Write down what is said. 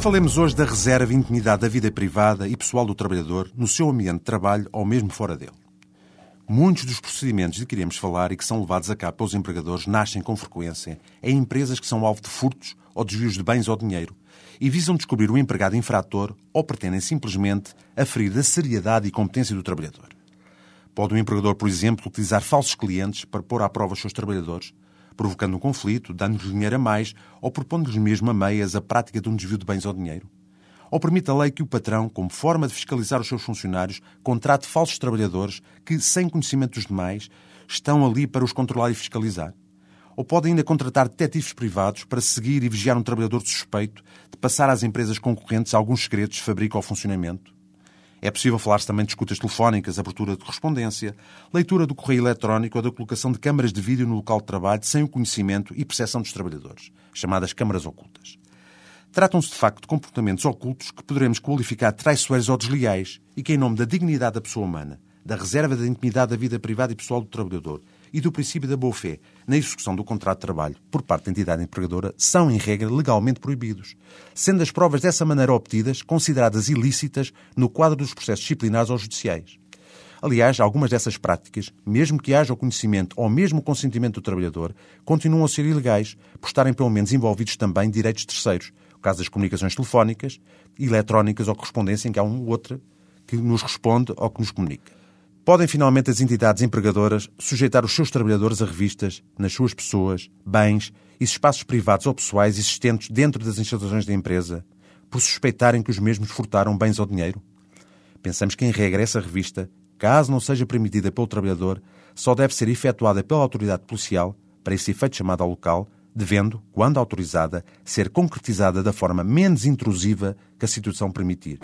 Falemos hoje da reserva e intimidade da vida privada e pessoal do trabalhador no seu ambiente de trabalho ou mesmo fora dele. Muitos dos procedimentos de que iremos falar e que são levados a cabo pelos empregadores nascem com frequência em empresas que são alvo de furtos ou desvios de bens ou dinheiro e visam descobrir o empregado infrator ou pretendem simplesmente aferir a seriedade e competência do trabalhador. Pode o empregador, por exemplo, utilizar falsos clientes para pôr à prova os seus trabalhadores, provocando um conflito, dando-lhes dinheiro a mais ou propondo-lhes mesmo a meias a prática de um desvio de bens ou dinheiro? Ou permite a lei que o patrão, como forma de fiscalizar os seus funcionários, contrate falsos trabalhadores que, sem conhecimento dos demais, estão ali para os controlar e fiscalizar? Ou pode ainda contratar detetives privados para seguir e vigiar um trabalhador suspeito de passar às empresas concorrentes alguns segredos de fabrico ou funcionamento? É possível falar-se também de escutas telefónicas, abertura de correspondência, leitura do correio eletrónico ou da colocação de câmaras de vídeo no local de trabalho sem o conhecimento e percepção dos trabalhadores, chamadas câmaras ocultas. Tratam-se, de facto, de comportamentos ocultos que poderemos qualificar de traiçoeiros ou desleais e que, em nome da dignidade da pessoa humana, da reserva da intimidade da vida privada e pessoal do trabalhador e do princípio da boa-fé na execução do contrato de trabalho por parte da entidade empregadora são, em regra, legalmente proibidos, sendo as provas dessa maneira obtidas consideradas ilícitas no quadro dos processos disciplinares ou judiciais. Aliás, algumas dessas práticas, mesmo que haja o conhecimento ou mesmo o consentimento do trabalhador, continuam a ser ilegais, por estarem pelo menos envolvidos também direitos terceiros, o caso das comunicações telefónicas, eletrónicas ou correspondência em que há um ou outra que nos responde ou que nos comunica. Podem finalmente as entidades empregadoras sujeitar os seus trabalhadores a revistas nas suas pessoas, bens e espaços privados ou pessoais existentes dentro das instalações da empresa, por suspeitarem que os mesmos furtaram bens ou dinheiro? Pensamos que, em regra, essa revista, caso não seja permitida pelo trabalhador, só deve ser efetuada pela autoridade policial, para esse efeito chamado ao local, devendo, quando autorizada, ser concretizada da forma menos intrusiva que a situação permitir.